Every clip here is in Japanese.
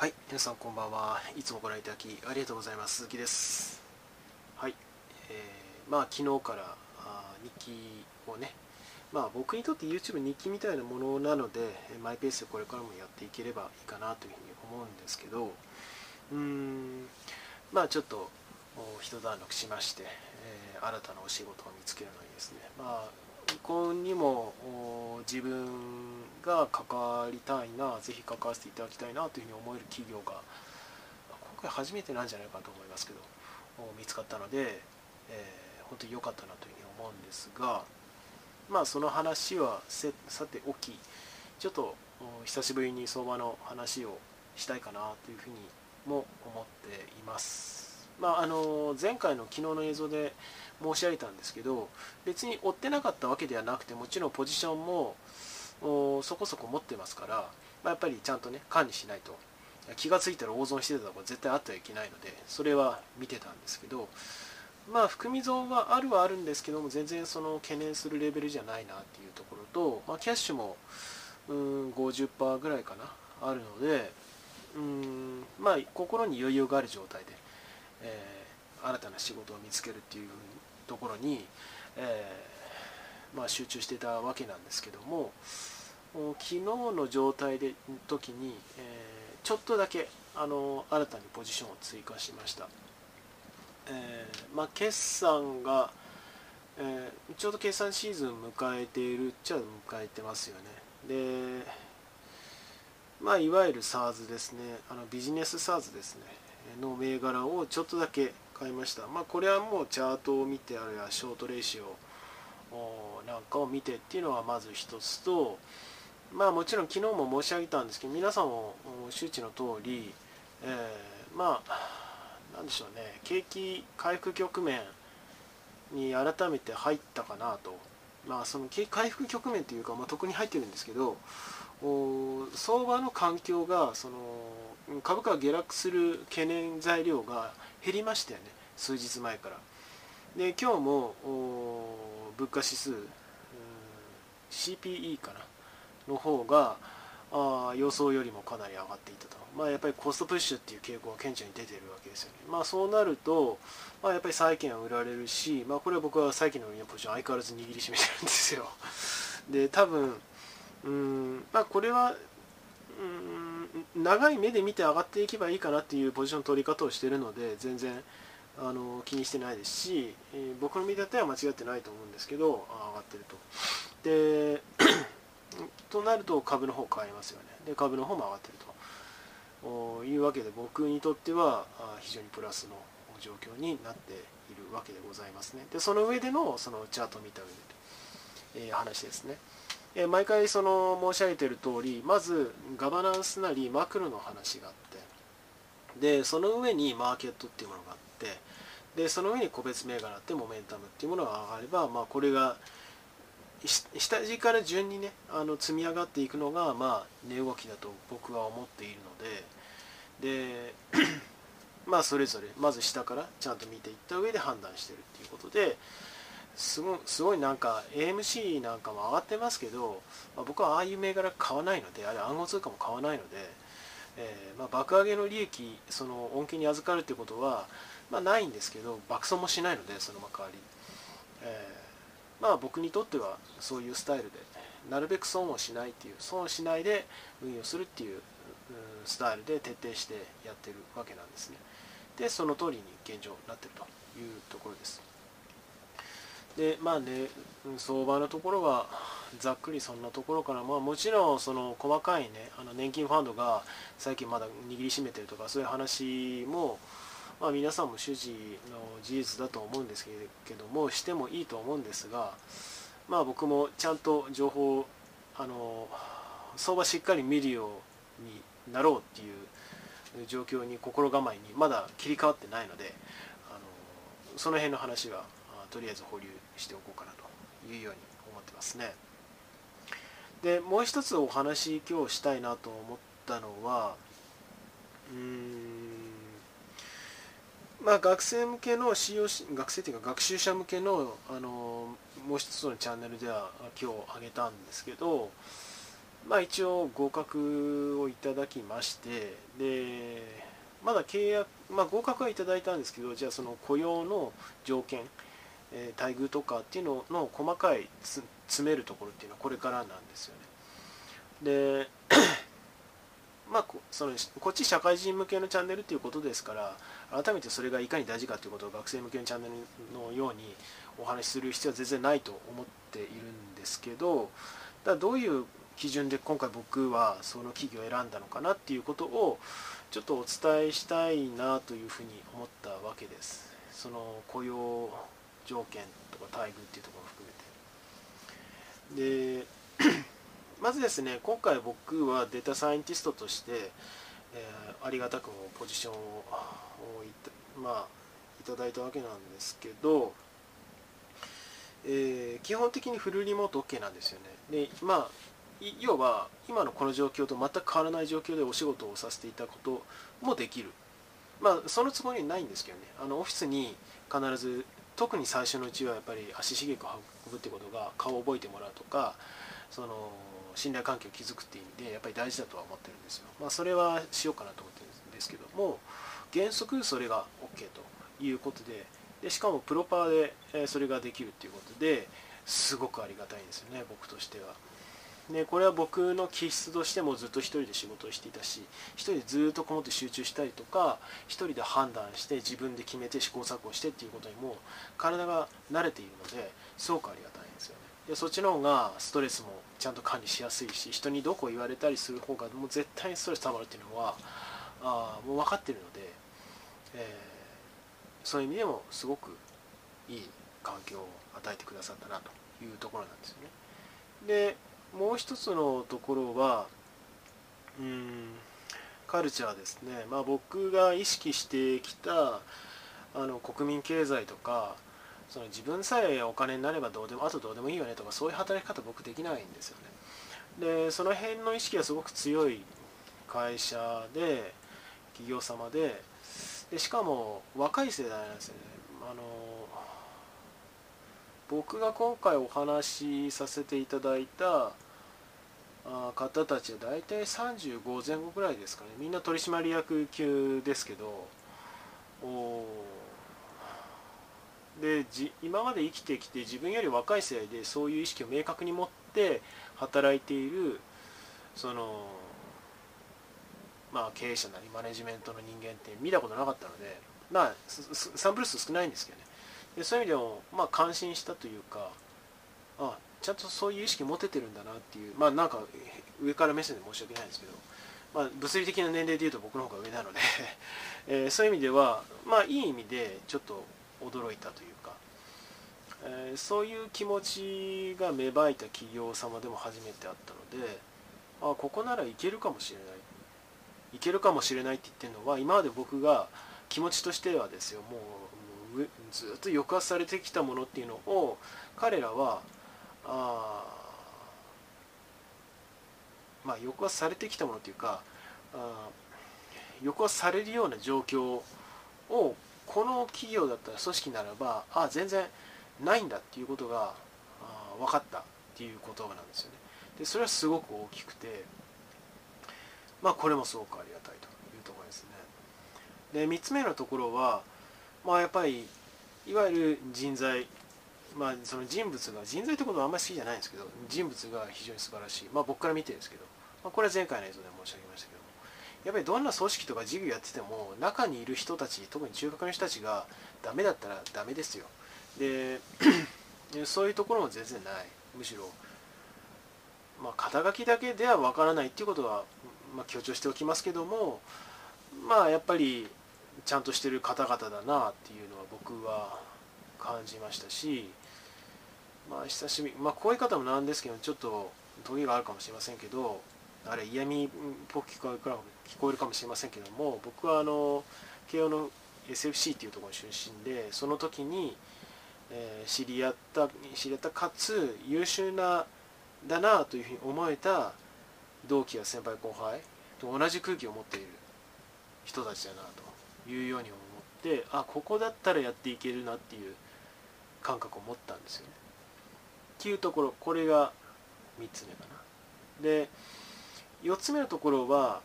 はい、皆さんこんばんは。いつもご覧いただきありがとうございます。鈴木です。はい、えー、まあ昨日からあ日記をね、まあ僕にとって YouTube 日記みたいなものなので、マイペースでこれからもやっていければいいかなというふうに思うんですけど、うーん、まあちょっとお一段落しまして、えー新たなお仕事を見つけるのにですね、まあここにも自分が関わりたいなぜひ関わせていただきたいなというふうに思える企業が今回初めてなんじゃないかと思いますけど見つかったので、えー本当に良かったなというふうに思うんですがまあその話はさておきちょっと久しぶりに相場の話をしたいかなというふうにも思っています。まあ、あの前回の昨日の映像で申し上げたんですけど別に追ってなかったわけではなくてもちろんポジションもそこそこ持ってますから、まあ、やっぱりちゃんとね管理しないと。気が付いたら大損してたとこ絶対あってはいけないのでそれは見てたんですけどまあ含み損はあるはあるんですけども全然その懸念するレベルじゃないなっていうところと、まあ、キャッシュもうーん50%ぐらいかなあるのでうーんまあ心に余裕がある状態で、えー新たな仕事を見つけるっていうところに、えーまあ、集中してたわけなんですけども昨日の状態で時に、えーちょっとだけあの新たにポジションを追加しました、えまあ、決算が、えちょうど決算シーズン迎えているっちゃ迎えてますよね。でまあいわゆる SARS ですね。あのビジネス SARS ですね。の銘柄をちょっとだけ買いました。まあこれはもうチャートを見てあるいはショートレーシオなんかを見てっていうのはまず一つとまあもちろん昨日も申し上げたんですけど皆さんも周知の通り、えーまあなんでしょうね景気回復局面に改めて入ったかなと。まあその景気回復局面というか、まあ、特に入ってるんですけど相場の環境がその株価が下落する懸念材料が減りましたよね。数日前から。で今日も物価指数 CPE かな。の方があ予想よりもかなり上がっていたと、まあ、やっぱりコストプッシュっていう傾向が顕著に出てるわけですよね、まあ、そうなると、まあ、やっぱり債券は売られるし、まあ、これは僕は債券の売りのポジション相変わらず握りしめてるんですよ。で多分うんまあこれはうん長い目で見て上がっていけばいいかなっていうポジション取り方をしているので全然あの気にしてないですし、えー僕の見立ては間違ってないと思うんですけど上がってると。で となると株の方買いますよね。で株の方も上がってると。いうわけで僕にとっては非常にプラスの状況になっているわけでございますね。でその上でのそのチャートを見た上で、えー話ですね。え毎回その申し上げている通りまずガバナンスなりマクロの話があってでその上にマーケットっていうものがあってでその上に個別銘柄ってモメンタムっていうものが上がれば、まあ、これが下地から順にねあの積み上がっていくのが、まあ、値動きだと僕は思っているのでで まあそれぞれまず下からちゃんと見ていった上で判断してるっていうことですごすごいなんか AMC なんかも上がってますけど、まあ、僕はああいう銘柄買わないのであれ暗号通貨も買わないので、えーまあ、爆上げの利益その恩恵に預かるってことは、まあ、ないんですけど爆損もしないのでその代わり、えーまあ僕にとってはそういうスタイルでなるべく損をしないっていう損をしないで運用するっていううんスタイルで徹底してやってるわけなんですね。でその通りに現状なってるというところです。でまあね相場のところはざっくりそんなところから、まあ、もちろんその細かいねあの年金ファンドが最近まだ握りしめてるとかそういう話も、まあ、皆さんも周知の事実だと思うんですけどもしてもいいと思うんですが、まあ、僕もちゃんと情報あの相場しっかり見るようになろうっていう状況に心構えにまだ切り替わってないのであのその辺の話はとりあえず保留しておこうかなというように思ってますね。でもう一つお話今日したいなと思ったのはうーんまあ学生向けの使用し学生というか学習者向けのあのもう一つのチャンネルでは今日上げたんですけどまあ一応合格をいただきましてでまだ契約、まあ、合格はいただいたんですけどじゃあその雇用の条件、えー、待遇とかっていうのの細かい詰めるところっていうのはこれからなんですよね。でまあそのこっち社会人向けのチャンネルっていうことですから改めてそれがいかに大事かということを学生向けのチャンネルのようにお話しする必要は全然ないと思っているんですけどだどういう基準で今回僕はその企業を選んだのかなっていうことをちょっとお伝えしたいなというふうに思ったわけです。その雇用条件とか待遇っていうところを含めてでまずですね今回僕はデータサイエンティストとして、えー、ありがたくもポジションをまあ、いただいたわけなんですけど、えー、基本的にフルリモート OK なんですよね。でまあ要は今のこの状況と全く変わらない状況でお仕事をさせていたこともできる。まあそのつもりはないんですけどねあのオフィスに必ず特に最初のうちはやっぱり足しげく運ぶってことが顔を覚えてもらうとかその信頼関係を築くっていう意味でやっぱり大事だとは思ってるんですよ。まあ、それはしようかなと思ってるんですけども原則それが OK ということででしかもプロパーでそれができるっていうことですごくありがたいんですよね僕としては。でこれは僕の気質としてもずっと一人で仕事をしていたし一人でずっとこもって集中したりとか一人で判断して自分で決めて試行錯誤してっていうことにも体が慣れているのですごくありがたいんですよね。でそっちの方がストレスもちゃんと管理しやすいし人にどこ言われたりする方がもう絶対にストレスたまるっていうのはあもう分かってるので、えー、そういう意味でもすごくいい環境を与えてくださったなというところなんですよね。でもう一つのところはうんカルチャーですね、まあ、僕が意識してきたあの国民経済とかその自分さえお金になればどうでもあとどうでもいいよねとかそういう働き方僕できないんですよね。でその辺の意識がすごく強い会社で企業様ででしかも若い世代なんですよね。あの僕が今回お話しさせていただいた方たちは大体35前後ぐらいですかね。みんな取締役級ですけどで今まで生きてきて自分より若い世代でそういう意識を明確に持って働いているそのまあ経営者なりマネジメントの人間って見たことなかったのでまあサンプル数少ないんですけどね。でそういう意味でもまあ感心したというかあちゃんとそういう意識持ててるんだなっていうまあなんか上から目線で申し訳ないんですけど、まあ、物理的な年齢でいうと僕の方が上なので えー、そういう意味ではまあいい意味でちょっと驚いたというか、えー、そういう気持ちが芽生えた企業様でも初めてあったのであここならいけるかもしれない。いけるかもしれないって言ってるのは今まで僕が気持ちとしてはですよもうずっと抑圧されてきたものっていうのを彼らはあまあ抑圧されてきたものっていうかあ抑圧されるような状況をこの企業だったら組織ならばあ全然ないんだっていうことが分かったっていうことなんですよね。でそれはすごく大きくてまあこれもすごくありがたいというところですね。で3つ目のところはまあやっぱりいわゆる人材まあその人物が人材ってことはあんまり好きじゃないんですけど人物が非常に素晴らしい。まあ僕から見てですけど、まあ、これは前回の映像で申し上げましたけどやっぱりどんな組織とか事業やってても中にいる人たち特に中学の人たちがダメだったらダメですよ。で そういうところも全然ない。むしろまあ肩書きだけではわからないっていうことはまあ、強調しておきますけどもまあやっぱりちゃんとしてる方々だなっていうのは僕は感じましたしまあ久しぶりまあこういう方もなんですけどちょっと時があるかもしれませんけどあれ嫌味っぽく聞こえるか聞こえるかもしれませんけども僕はあの慶応の SFC っていうところ出身でその時に、えー、知り合った知り合ったかつ優秀なだなというふうに思えた同期や先輩後輩と同じ空気を持っている人たちだなと。いうように思ってあここだったらやっていけるなっていう感覚を持ったんですよね。っていうところこれが3つ目かな。で4つ目のところは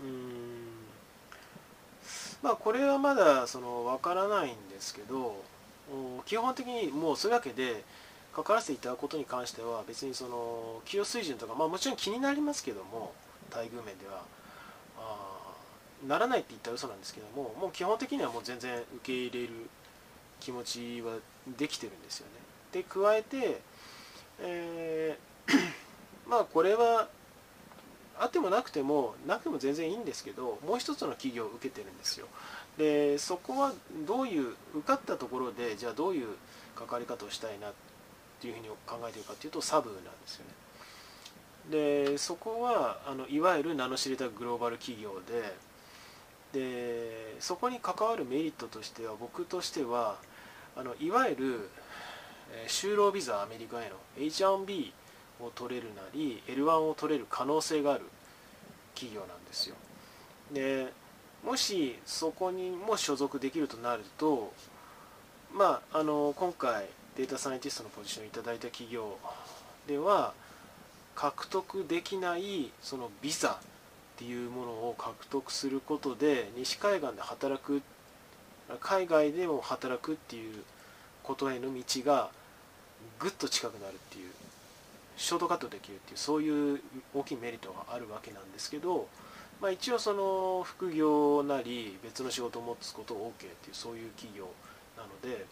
うーんまあこれはまだその分からないんですけど基本的にもうそういうわけで関わらせていただくことに関しては別にその給与水準とか、まあ、もちろん気になりますけども待遇面ではならないって言ったら嘘なんですけどももう基本的にはもう全然受け入れる気持ちはできてるんですよね。で加えて、えー まあこれはあってもなくてもなくても全然いいんですけどもう一つの企業を受けてるんですよ。でそこはどういう受かったところでじゃあどういう関わり方をしたいなっていうふうに考えてるかというとサブなんですよね。でそこはあのいわゆる名の知れたグローバル企業ででそこに関わるメリットとしては僕としてはあのいわゆる、就労ビザアメリカへの H1B を取れるなり L1 を取れる可能性がある企業なんですよ。でもしそこにも所属できるとなるとまああの今回データサイエンティストのポジションをいただいた企業では獲得できないそのビザっていうものを獲得することで西海岸で働く海外でも働くっていうことへの道がぐっと近くなるっていうショートカットできるっていうそういう大きいメリットがあるわけなんですけど、まあ、一応その副業なり別の仕事を持つことを OK っていうそういう企業なので、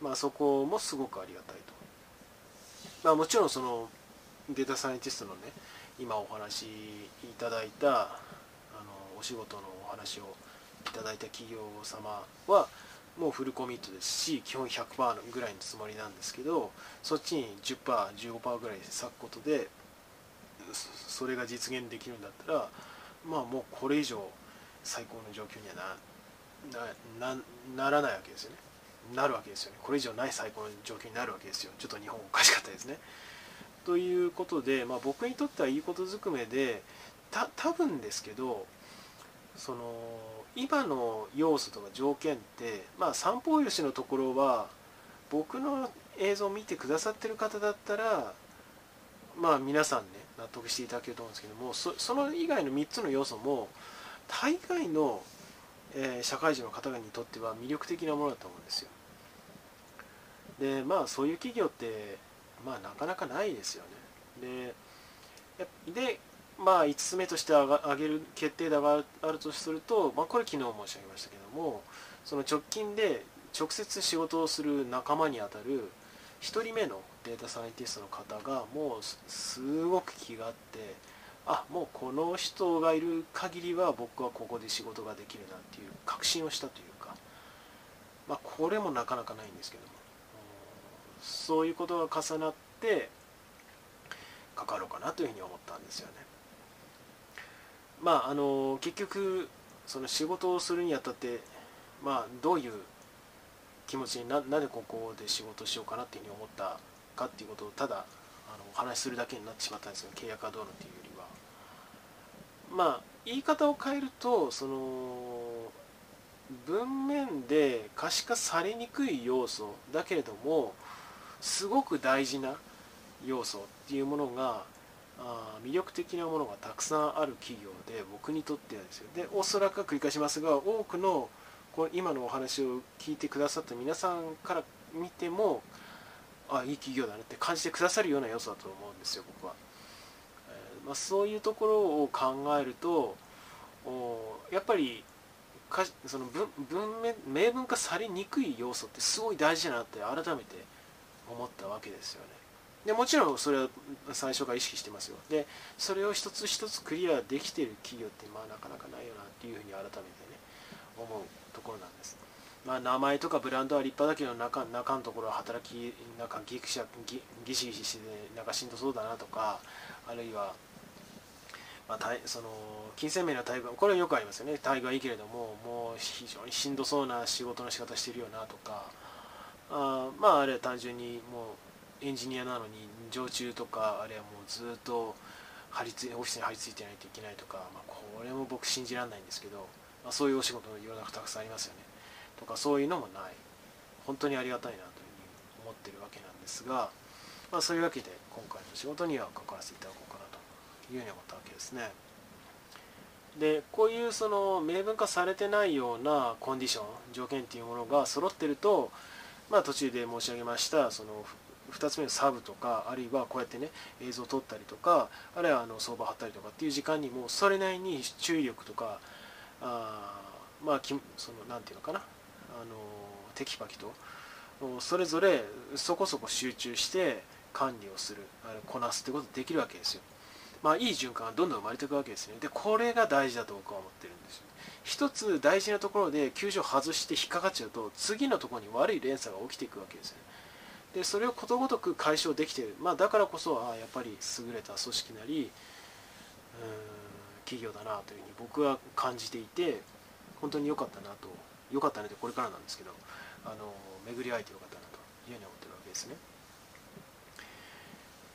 まあ、そこもすごくありがたいと、まあ、もちろんそのデータサイエンティストのね今お話しいただいたあのお仕事のお話をいただいた企業様はもうフルコミットですし基本100%ぐらいのつもりなんですけどそっちに 10%15% ぐらい割くことでそれが実現できるんだったらまあもうこれ以上最高の状況にはなならないわけですよね。なるわけですよね。これ以上ない最高の状況になるわけですよ。ちょっと日本おかしかったですね。ということで、まあ、僕にとってはいいことずくめでた多分ですけどその今の要素とか条件ってまあ三方よしのところは僕の映像を見てくださってる方だったらまあ皆さんね納得していただけると思うんですけどもそその以外の3つの要素も大概の、えー、社会人の方々にとっては魅力的なものだと思うんですよ。でまあそういう企業ってまあなかなかないですよね。ででまあ5つ目として挙げる決定打があるとすると、まあ、これ昨日申し上げましたけどもその直近で直接仕事をする仲間にあたる1人目のデータサイエンティストの方がもうすごく気があってあもうこの人がいる限りは僕はここで仕事ができるなっていう確信をしたというか、まあ、これもなかなかないんですけどもそういうことが重なってかかろうかなというふうに思ったんですよね。まああの結局その仕事をするにあたってまあどういう気持ちにななぜここで仕事しようかなっていうふうに思ったかっていうことをただあのお話しするだけになってしまったんですけど契約はどうのっていうよりはまあ言い方を変えるとその文面で可視化されにくい要素だけれどもすごく大事な要素っていうものが魅力的なものがたくさんある企業で僕にとってはですよ。でおそらく繰り返しますが多くのこれ今のお話を聞いてくださった皆さんから見てもあいい企業だなって感じてくださるような要素だと思うんですよ僕は、えー、まあ、そういうところを考えるとやっぱりかその文文明明文化されにくい要素ってすごい大事だなって改めて思ったわけですよね。でもちろんそれは最初から意識してますよ。でそれを一つ一つクリアできてる企業ってまあなかなかないよなっていうふうに改めてね思うところなんです。まあ名前とかブランドは立派だけど中中のところは働きなんかギクシャギギシギシしてなんかしんどそうだなとかあるいはまあ、その金銭面の待遇これはよくありますよね。待遇はいいけれどももう非常にしんどそうな仕事の仕方してるよなとかあまああれは単純にもうエンジニアなのに常駐とかあれはもうずっと張り付いオフィスに張り付いてないといけないとか、まあ、これも僕信じられないんですけど、まあ、そういうお仕事の世の中たくさんありますよねとかそういうのもない本当にありがたいなというふうに思ってるわけなんですが、まあ、そういうわけで今回の仕事には関わらせていただこうかなというように思ったわけですね。でこういうその明文化されてないようなコンディション条件っていうものが揃ってると、まあ、途中で申し上げましたその2つ目のサブとかあるいはこうやってね映像を撮ったりとかあるいはあの相場貼ったりとかっていう時間にもそれなりに注意力とかあまあそのなんていうのかなあのテキパキとそれぞれそこそこ集中して管理をするあこなすってことできるわけですよ。まあ、いい循環がどんどん生まれていくわけですね。でこれが大事だと僕は思ってるんですよ。一つ大事なところで球場外して引っかかっちゃうと次のところに悪い連鎖が起きていくわけですよね。でそれをことごとく解消できている、まあ、だからこそあやっぱり優れた組織なりうん企業だなというふうに僕は感じていて本当に良かったなと良かったねってこれからなんですけどあの巡り会えてよかったなというふうに思ってるわけですね。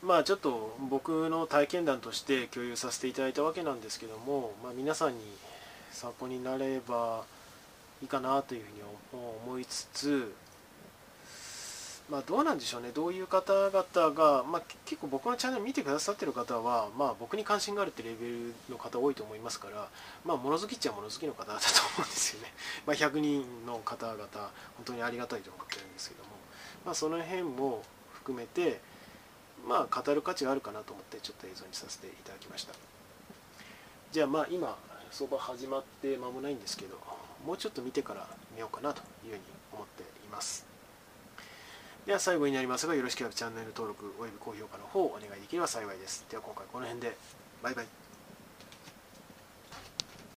まあちょっと僕の体験談として共有させていただいたわけなんですけども、まあ、皆さんに参考になればいいかなというふうに思いつつまあ、どうなんでしょうね、どういう方々が、まあ、結構僕のチャンネル見てくださってる方は、まあ、僕に関心があるってレベルの方多いと思いますから、まあ、物好きっちゃ物好きの方だと思うんですよね。まあ、100人の方々、本当にありがたいと思ってるんですけども、まあ、その辺も含めて、まあ、語る価値があるかなと思って、ちょっと映像にさせていただきました。じゃあ、まあ、今、相場始まって間もないんですけど、もうちょっと見てから見ようかなというふうに思っています。では最後になりますがよろしければチャンネル登録および高評価の方をお願いできれば幸いです。では今回この辺でバイバイ。